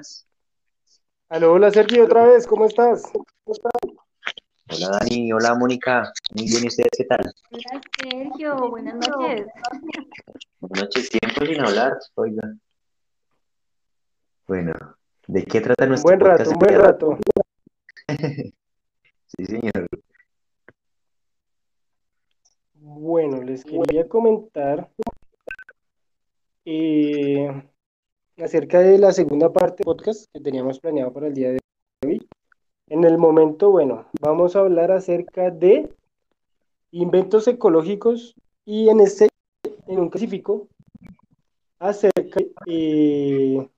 buenas. Aló, hola Sergio, otra vez, ¿cómo estás? Hola Dani, hola Mónica, muy bien, ¿y ustedes qué tal? Hola Sergio, buenas noches. Buenas noches, tiempo sin hablar, oiga. Bueno, ¿de qué trata Un nuestro buen rato, un buen rato. Sí, señor. Bueno, les quería comentar eh, acerca de la segunda parte del podcast que teníamos planeado para el día de hoy. En el momento, bueno, vamos a hablar acerca de inventos ecológicos y en este, en un específico, acerca de eh,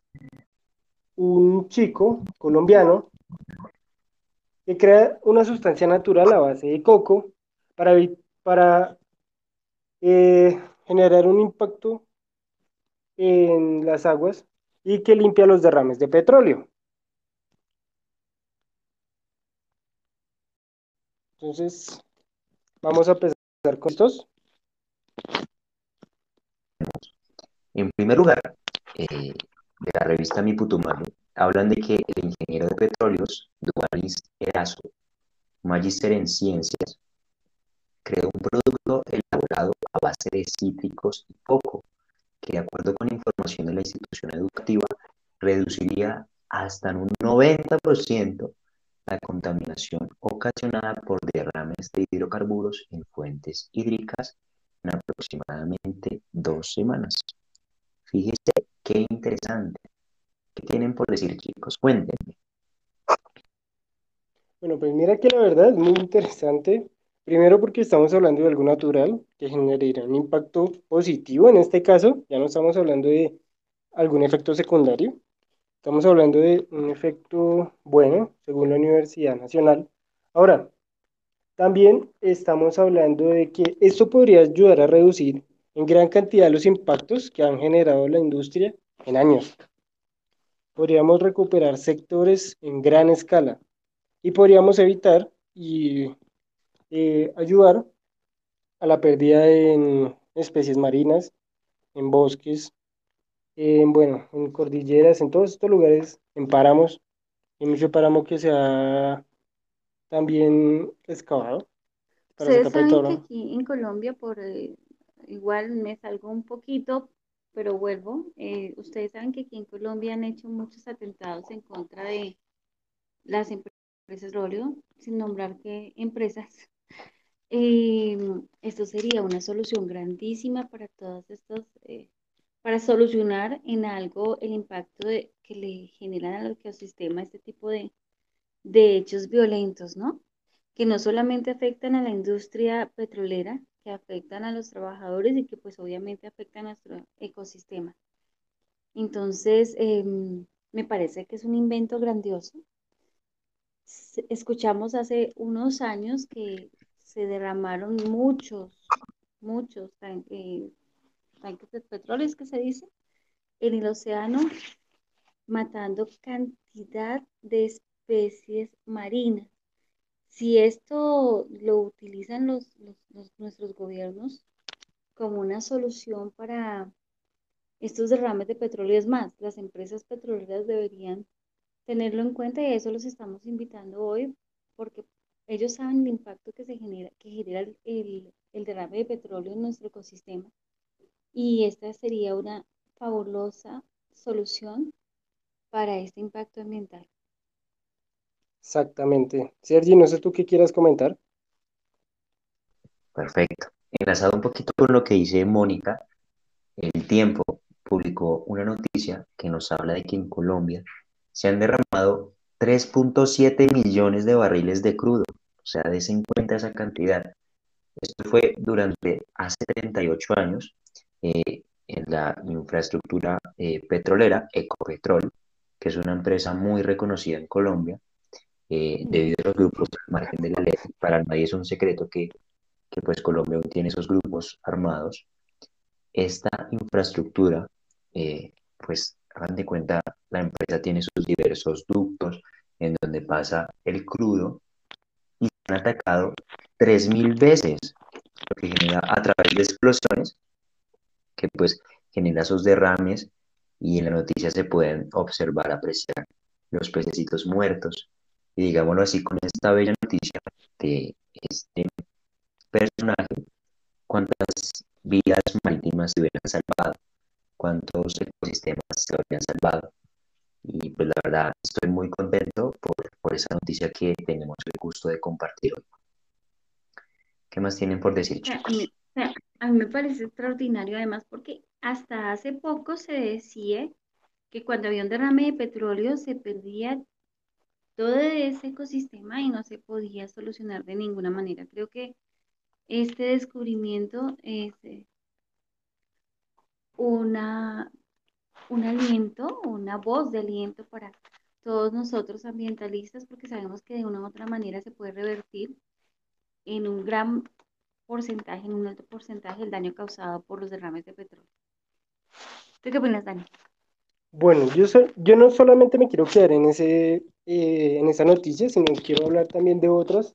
un chico colombiano que crea una sustancia natural a base de coco para, para eh, generar un impacto en las aguas y que limpia los derrames de petróleo. Entonces, vamos a empezar con estos. En primer lugar, eh, de la revista Mi Putumayo, hablan de que el ingeniero de petróleos, Dualis Erazo, magíster en ciencias, creó un producto elaborado a base de cítricos y coco, que de acuerdo con información de la institución educativa, reduciría hasta un 90% la contaminación ocasionada por derrames de hidrocarburos en fuentes hídricas en aproximadamente dos semanas. Fíjese qué interesante. ¿Qué tienen por decir, chicos? Cuéntenme. Bueno, pues mira que la verdad es muy interesante. Primero porque estamos hablando de algo natural que generaría un impacto positivo en este caso. Ya no estamos hablando de algún efecto secundario. Estamos hablando de un efecto bueno, según la Universidad Nacional. Ahora, también estamos hablando de que esto podría ayudar a reducir en gran cantidad los impactos que han generado la industria en años. Podríamos recuperar sectores en gran escala y podríamos evitar y eh, ayudar a la pérdida en especies marinas, en bosques, en, bueno, en cordilleras, en todos estos lugares, en páramos, en mucho páramo que se ha también excavado para Ustedes saben que aquí en Colombia, por eh, igual me salgo un poquito, pero vuelvo. eh, ustedes saben que aquí en Colombia han hecho muchos atentados en contra de las empresas petróleo, sin nombrar qué empresas. Eh, esto sería una solución grandísima para todos estos, eh, para solucionar en algo el impacto de- que le generan al ecosistema este tipo de, de hechos violentos, ¿no? Que no solamente afectan a la industria petrolera, que afectan a los trabajadores y que pues obviamente afectan a nuestro ecosistema. Entonces, em, me parece que es un invento grandioso. Escuchamos hace unos años que se derramaron muchos, muchos eh, tanques de petróleo, es que se dice, en el océano, matando cantidad de especies marinas. Si esto lo utilizan los, los- los- nuestros gobiernos como una solución para estos derrames de petróleo, es más, las empresas petroleras deberían tenerlo en cuenta y a eso los estamos invitando hoy, porque ellos saben el impacto que se genera, que genera el, el- el derrame de petróleo en nuestro ecosistema y esta sería una fabulosa solución para este impacto ambiental. Exactamente. Sergi, no sé tú qué quieras comentar. Perfecto. Enlazado un poquito con lo que dice Mónica, El Tiempo publicó una noticia que nos habla de que en Colombia se han derramado 3.7 millones de barriles de crudo. O sea, des en cuenta esa cantidad. Esto fue durante hace 38 años eh, en la infraestructura eh, petrolera Ecopetrol, que es una empresa muy reconocida en Colombia, eh, debido a los grupos al margen de la ley. Para nadie es un secreto que, que pues Colombia aún tiene esos grupos armados. Esta infraestructura, eh, pues hagan de cuenta, la empresa tiene sus diversos ductos en donde pasa el crudo y se han atacado 3.000 veces, lo que genera a través de explosiones, que pues genera esos derrames y en la noticia se pueden observar, apreciar los pececitos muertos. Y digámoslo así, con esta bella noticia de este personaje, cuántas vidas marítimas se hubieran salvado, cuántos ecosistemas se habrían salvado. Y pues la verdad estoy muy contento por, por esa noticia que tenemos el gusto de compartir hoy. ¿Qué más tienen por decir, chicos? A mí me parece extraordinario además porque hasta hace poco se decía que cuando había un derrame de petróleo se perdía todo ese ecosistema y no se podía solucionar de ninguna manera. Creo que este descubrimiento es eh, una, un aliento, una voz de aliento para todos nosotros ambientalistas, porque sabemos que de una u otra manera se puede revertir en un gran porcentaje, en un alto porcentaje, el daño causado por los derrames de petróleo. ¿Tú qué opinas, Dani? Bueno, yo, yo no solamente me quiero quedar en, ese, eh, en esa noticia, sino quiero hablar también de otras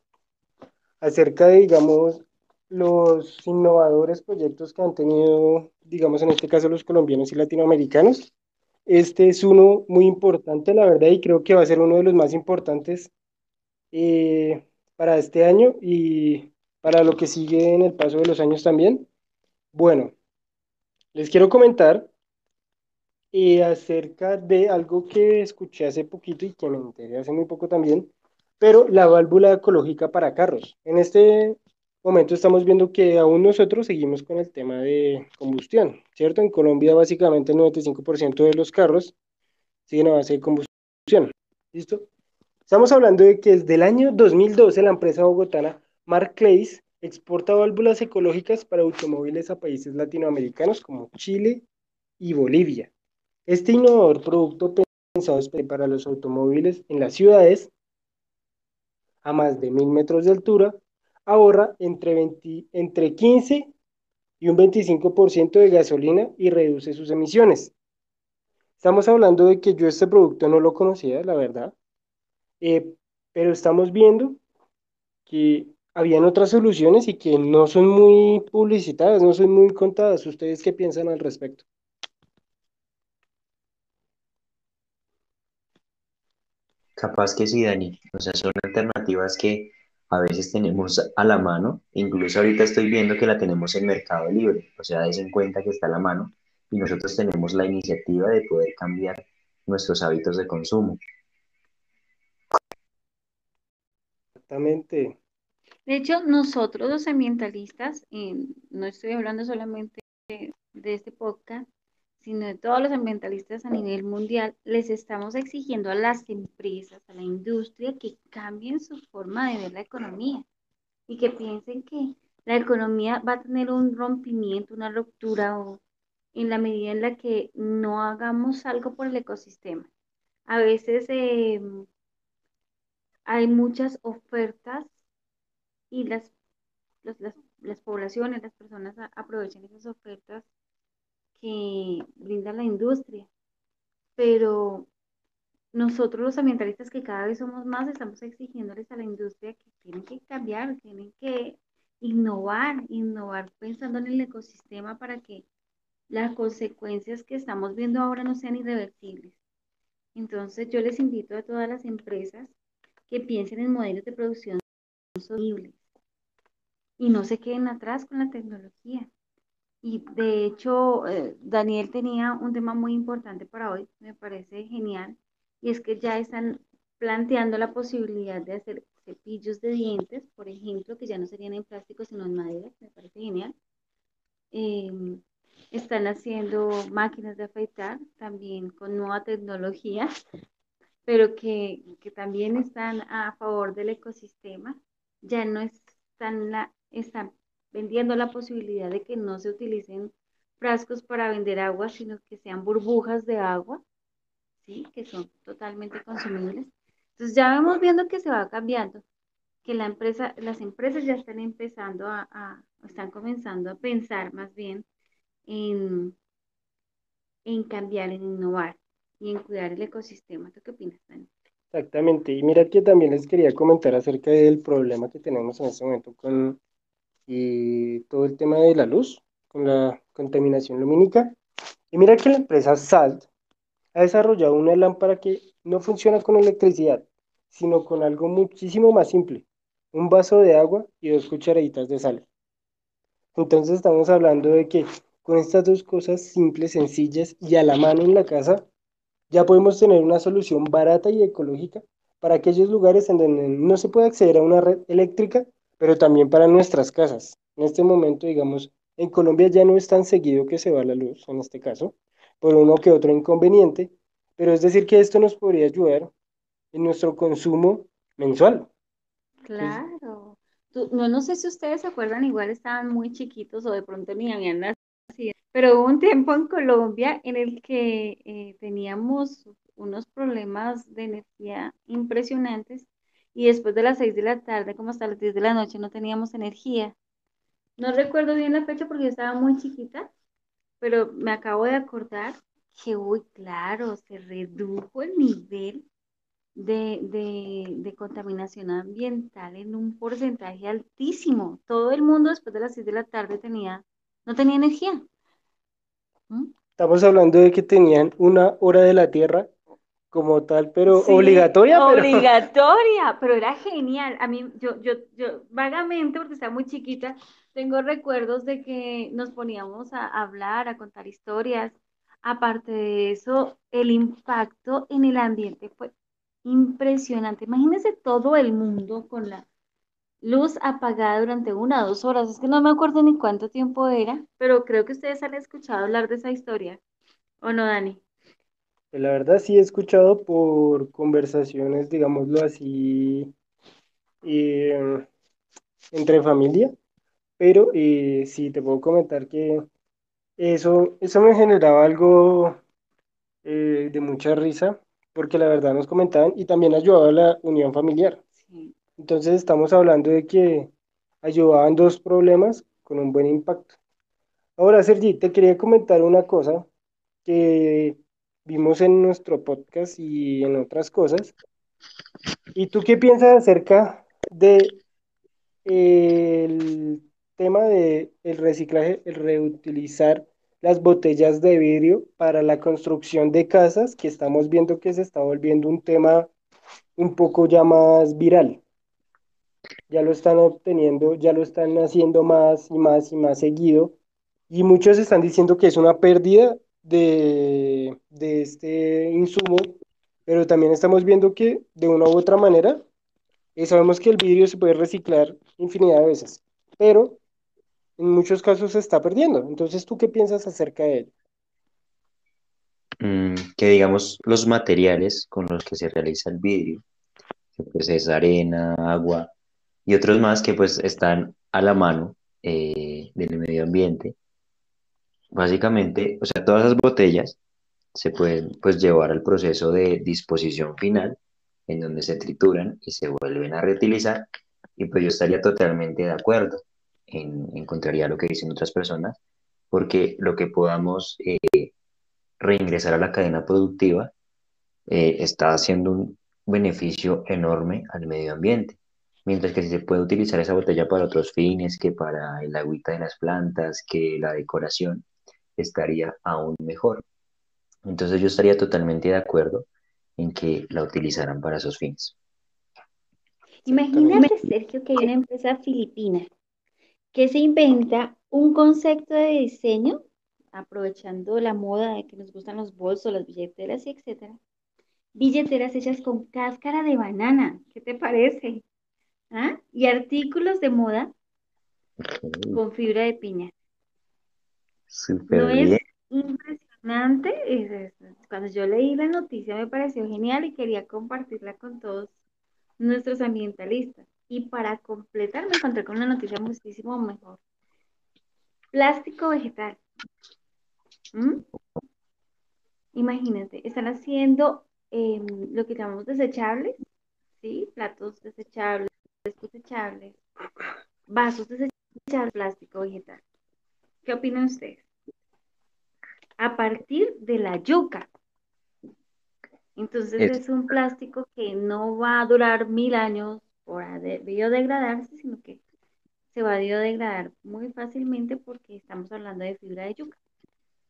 acerca de, digamos, los innovadores proyectos que han tenido, digamos, en este caso los colombianos y latinoamericanos. Este es uno muy importante, la verdad, y creo que va a ser uno de los más importantes eh, para este año y para lo que sigue en el paso de los años también. Bueno, les quiero comentar eh, acerca de algo que escuché hace poquito y que me enteré hace muy poco también, pero la válvula ecológica para carros. En este momento estamos viendo que aún nosotros seguimos con el tema de combustión, ¿cierto? En Colombia básicamente el 95% de los carros siguen a base de combustión. ¿Listo? Estamos hablando de que desde el año 2012 la empresa bogotana Mark Clays exporta válvulas ecológicas para automóviles a países latinoamericanos como Chile y Bolivia. Este innovador producto pensado para los automóviles en las ciudades a más de mil metros de altura ahorra entre, entre 15 y un 25% de gasolina y reduce sus emisiones. Estamos hablando de que yo este producto no lo conocía, la verdad, eh, pero estamos viendo que habían otras soluciones y que no son muy publicitadas, no son muy contadas. ¿Ustedes qué piensan al respecto? Capaz que sí, Dani. O sea, son alternativas que a veces tenemos a la mano. Incluso ahorita estoy viendo que la tenemos en Mercado Libre. O sea, des en cuenta que está a la mano y nosotros tenemos la iniciativa de poder cambiar nuestros hábitos de consumo. Exactamente. De hecho, nosotros los ambientalistas, no estoy hablando solamente de, este podcast, sino de todos los ambientalistas a nivel mundial, les estamos exigiendo a las empresas, a la industria, que cambien su forma de ver la economía y que piensen que la economía va a tener un rompimiento, una ruptura en la medida en la que no hagamos algo por el ecosistema. A veces em, hay muchas ofertas y las, las, poblaciones, las personas aprovechan esas ofertas que brinda la industria. Pero nosotros los ambientalistas que cada vez somos más estamos exigiéndoles a la industria que tienen que cambiar, tienen que innovar, innovar pensando en el ecosistema para que las consecuencias que estamos viendo ahora no sean irreversibles. Entonces yo les invito a todas las empresas que piensen en modelos de producción sostenibles y no se queden atrás con la tecnología. Y de hecho, eh, Daniel tenía un tema muy importante para hoy, me parece genial, y es que ya están planteando la posibilidad de hacer cepillos de dientes, por ejemplo, que ya no serían en plástico, sino en madera, me parece genial. Em, están haciendo máquinas de afeitar también con nueva tecnología pero que, también están a favor del ecosistema, ya no están, la, están vendiendo la posibilidad de que no se utilicen frascos para vender agua, sino que sean burbujas de agua, ¿sí? que son totalmente consumibles. Entonces ya vemos viendo que se va cambiando, que la empresa, las empresas ya están empezando a, a están comenzando a pensar más bien en, en cambiar, en innovar y en cuidar el ecosistema. ¿Tú qué opinas, Dani? Exactamente, y mira que también les quería comentar acerca del problema que tenemos en este momento con y todo el tema de la luz, con la contaminación lumínica. Y mira que la empresa SALT ha desarrollado una lámpara que no funciona con electricidad, sino con algo muchísimo más simple, un vaso de agua y dos cucharaditas de sal. Entonces estamos hablando de que con estas dos cosas simples, sencillas y a la mano en la casa, ya podemos tener una solución barata y ecológica para aquellos lugares en donde no se puede acceder a una red eléctrica, pero también para nuestras casas. En este momento, digamos, en Colombia ya no es tan seguido que se va la luz, en este caso, por uno que otro inconveniente, pero es decir que esto nos podría ayudar en nuestro consumo mensual. Claro. no, no sé si ustedes se acuerdan, igual estaban muy chiquitos o de pronto ni habían nacido, pero hubo un tiempo en Colombia en el que eh, teníamos unos problemas de energía impresionantes y después de las 6 de la tarde, como hasta las 10 de la noche, no teníamos energía. No recuerdo bien la fecha porque yo estaba muy chiquita, pero me acabo de acordar que, uy, claro, se redujo el nivel de, contaminación ambiental en un porcentaje altísimo. Todo el mundo después de las 6 de la tarde tenía, no tenía energía. ¿Mm? Estamos hablando de que tenían una hora de la Tierra como tal, pero obligatoria. Obligatoria, pero... era genial. A mí, yo, yo, yo vagamente, porque estaba muy chiquita, tengo recuerdos de que nos poníamos a hablar, a contar historias. Aparte de eso, el impacto en el ambiente fue impresionante. Imagínense todo el mundo con la luz apagada durante una o dos horas. Es que no me acuerdo ni cuánto tiempo era, pero creo que ustedes han escuchado hablar de esa historia. ¿O no, Dani? Pues la verdad sí he escuchado por conversaciones, digámoslo así, eh, entre familia, pero eh, sí te puedo comentar que eso, eso me generaba algo eh, de mucha risa, porque la verdad nos comentaban y también ayudaba a la unión familiar. Entonces estamos hablando de que ayudaban dos problemas con un buen impacto. Ahora, Sergi, te quería comentar una cosa que vimos en nuestro podcast y en otras cosas. ¿Y tú qué piensas acerca de el tema de el reciclaje, el reutilizar las botellas de vidrio para la construcción de casas, que estamos viendo que se está volviendo un tema un poco ya más viral? Ya lo están obteniendo, ya lo están haciendo más y más y más seguido. Y muchos están diciendo que es una pérdida de, este insumo, pero también estamos viendo que de una u otra manera, eh, sabemos que el vidrio se puede reciclar infinidad de veces, pero en muchos casos se está perdiendo. Entonces, ¿tú qué piensas acerca de él? Mm, que digamos los materiales con los que se realiza el vidrio, que pues es arena, agua y otros más que pues están a la mano eh, del medio ambiente, Básicamente, o sea, todas esas botellas se pueden pues llevar al proceso de disposición final, en donde se trituran y se vuelven a reutilizar, y pues yo estaría totalmente de acuerdo, en, encontraría lo que dicen otras personas, porque lo que podamos eh, reingresar a la cadena productiva eh, está haciendo un beneficio enorme al medio ambiente. Mientras que si se puede utilizar esa botella para otros fines, que para el agüita de las plantas, que la decoración, estaría aún mejor. Entonces yo estaría totalmente de acuerdo en que la utilizaran para esos fines. Imagínate, Sergio, que hay una empresa filipina que se inventa un concepto de diseño, aprovechando la moda de que nos gustan los bolsos, las billeteras y etcétera. Billeteras hechas con cáscara de banana, ¿qué te parece? ¿Ah? Y artículos de moda con fibra de piña. ¿No es impresionante? Cuando yo leí la noticia me pareció genial y quería compartirla con todos nuestros ambientalistas. Y para completar me encontré con una noticia muchísimo mejor. Plástico vegetal. ¿Mm? Imagínate, están haciendo em, lo que llamamos desechables, ¿sí? Platos desechables, desechables, vasos desechables, plástico vegetal. ¿Qué opinan ustedes? A partir de la yuca. Entonces es, un plástico que no va a durar mil años por biodegradarse, sino que se va a biodegradar muy fácilmente porque estamos hablando de fibra de yuca.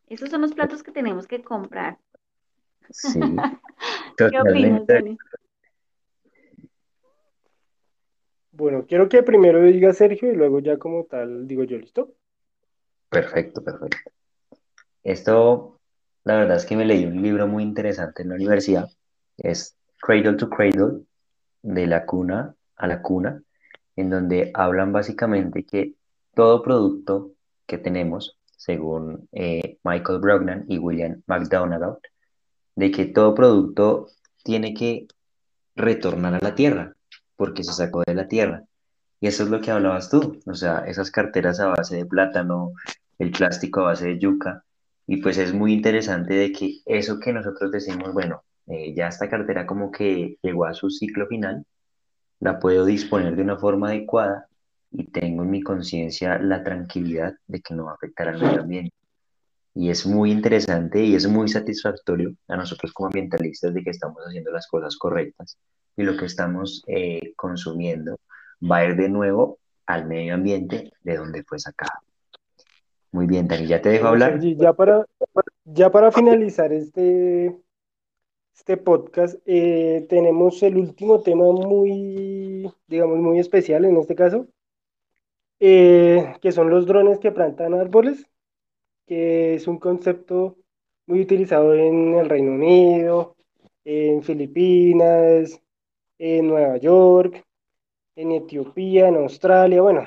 Esos son los platos que tenemos que comprar. Sí, ¿Qué opinas. Dani? Bueno, quiero que primero diga Sergio y luego ya como tal digo yo, ¿listo? Perfecto, perfecto. Esto, la verdad es que me leí un libro muy interesante en la universidad. Es Cradle to Cradle, de la cuna a la cuna, en donde hablan básicamente que todo producto que tenemos, según eh, Michael Brognan y William McDonough, de que todo producto tiene que retornar a la tierra, porque se sacó de la tierra. Y eso es lo que hablabas tú, o sea, esas carteras a base de plátano, el plástico a base de yuca, y pues es muy interesante de que eso que nosotros decimos, bueno, eh, ya esta cartera como que llegó a su ciclo final, la puedo disponer de una forma adecuada y tengo en mi conciencia la tranquilidad de que no va a afectar al medio ambiente. Y es muy interesante y es muy satisfactorio a nosotros como ambientalistas de que estamos haciendo las cosas correctas y lo que estamos eh, consumiendo va a ir de nuevo al medio ambiente de donde fue sacado. Muy bien, Dani, ¿ya te dejo hablar? Sergi, ya para, ya para finalizar este, este podcast, eh, tenemos el último tema muy, digamos, muy especial en este caso, eh, que son los drones que plantan árboles, que es un concepto muy utilizado en el Reino Unido, en Filipinas, en Nueva York, en Etiopía, en Australia, bueno,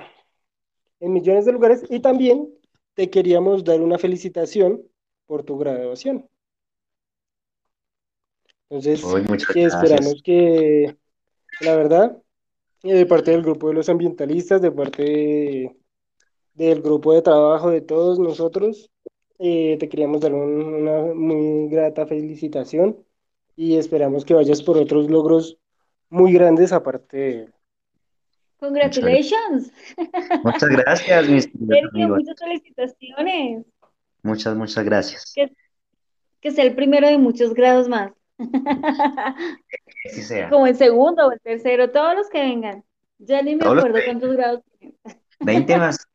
en millones de lugares. Y también te queríamos dar una felicitación por tu graduación. Entonces, esperamos que, la verdad, eh, de parte del grupo de los ambientalistas, de parte de- del grupo de trabajo de todos nosotros, eh, te queríamos dar un- una muy grata felicitación y esperamos que vayas por otros logros muy grandes aparte de él. Congratulations. Muchas gracias, mis queridos Sergio, muchas felicitaciones. Muchas, muchas gracias. Que, que sea el primero de muchos grados más. Sea. Como el segundo o el tercero, todos los que vengan. Ya ni me Todos acuerdo cuántos grados tienen. 20 más.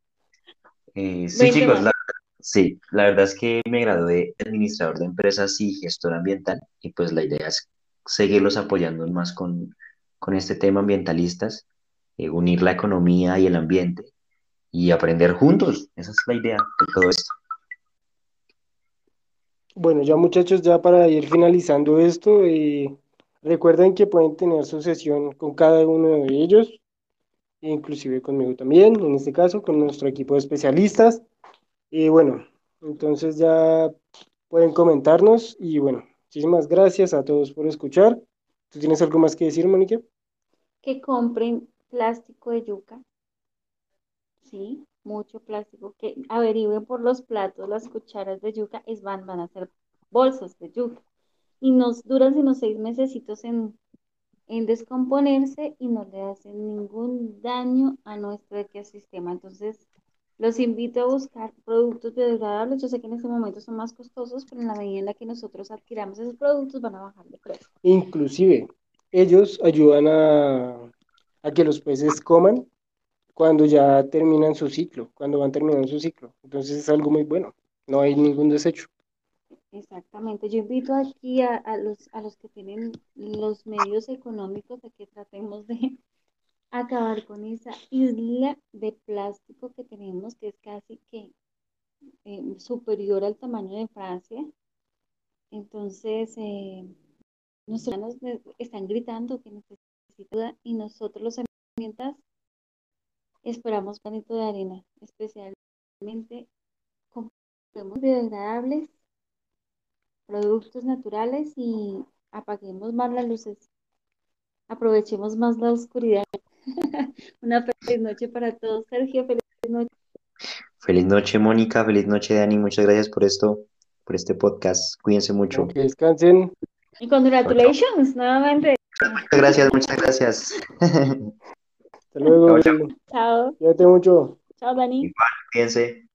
Eh, sí, 20 chicos, más. la, sí, la verdad es que me gradué de administrador de empresas y gestor ambiental y pues la idea es seguirlos apoyando más con, con este tema ambientalistas, eh, unir la economía y el ambiente y aprender juntos. Esa es la idea de todo esto. Bueno, ya muchachos, ya para ir finalizando esto, eh, recuerden que pueden tener su sesión con cada uno de ellos, inclusive conmigo también, en este caso, con nuestro equipo de especialistas. Y bueno, entonces ya pueden comentarnos y bueno, muchísimas gracias a todos por escuchar. ¿Tú tienes algo más que decir, Mónica? Que compren plástico de yuca. Sí, mucho plástico. Que averigüen por los platos, las cucharas de yuca, es van, van a ser bolsas de yuca. Y nos duran unos seis mesecitos en, en descomponerse y no le hacen ningún daño a nuestro ecosistema. Entonces, los invito a buscar productos biodegradables. Yo sé que en este momento son más costosos, pero en la medida en la que nosotros adquiramos esos productos van a bajar de precio. Inclusive, ellos ayudan a, a que los peces coman cuando ya terminan su ciclo, cuando van terminando su ciclo. Entonces es algo muy bueno, no hay ningún desecho. Exactamente. Yo invito aquí a, los, a los que tienen los medios económicos a que tratemos de acabar con esa isla de plástico que tenemos, que es casi que eh, superior al tamaño de Francia. Entonces, eh, nuestros están gritando que y nosotros los herramientas esperamos granito de arena, especialmente compremos biodegradables, productos naturales y apaguemos más las luces, aprovechemos más la oscuridad. Una feliz noche para todos. Sergio, feliz noche. Feliz noche, Mónica. Feliz noche, Dani. Muchas gracias por esto, por este podcast. Cuídense mucho. Que descansen. Y congratulations nuevamente. Muchas gracias, muchas gracias. Hasta luego. Chao, chao. Chao. Cuídate mucho. Chao, Dani. Cuídense.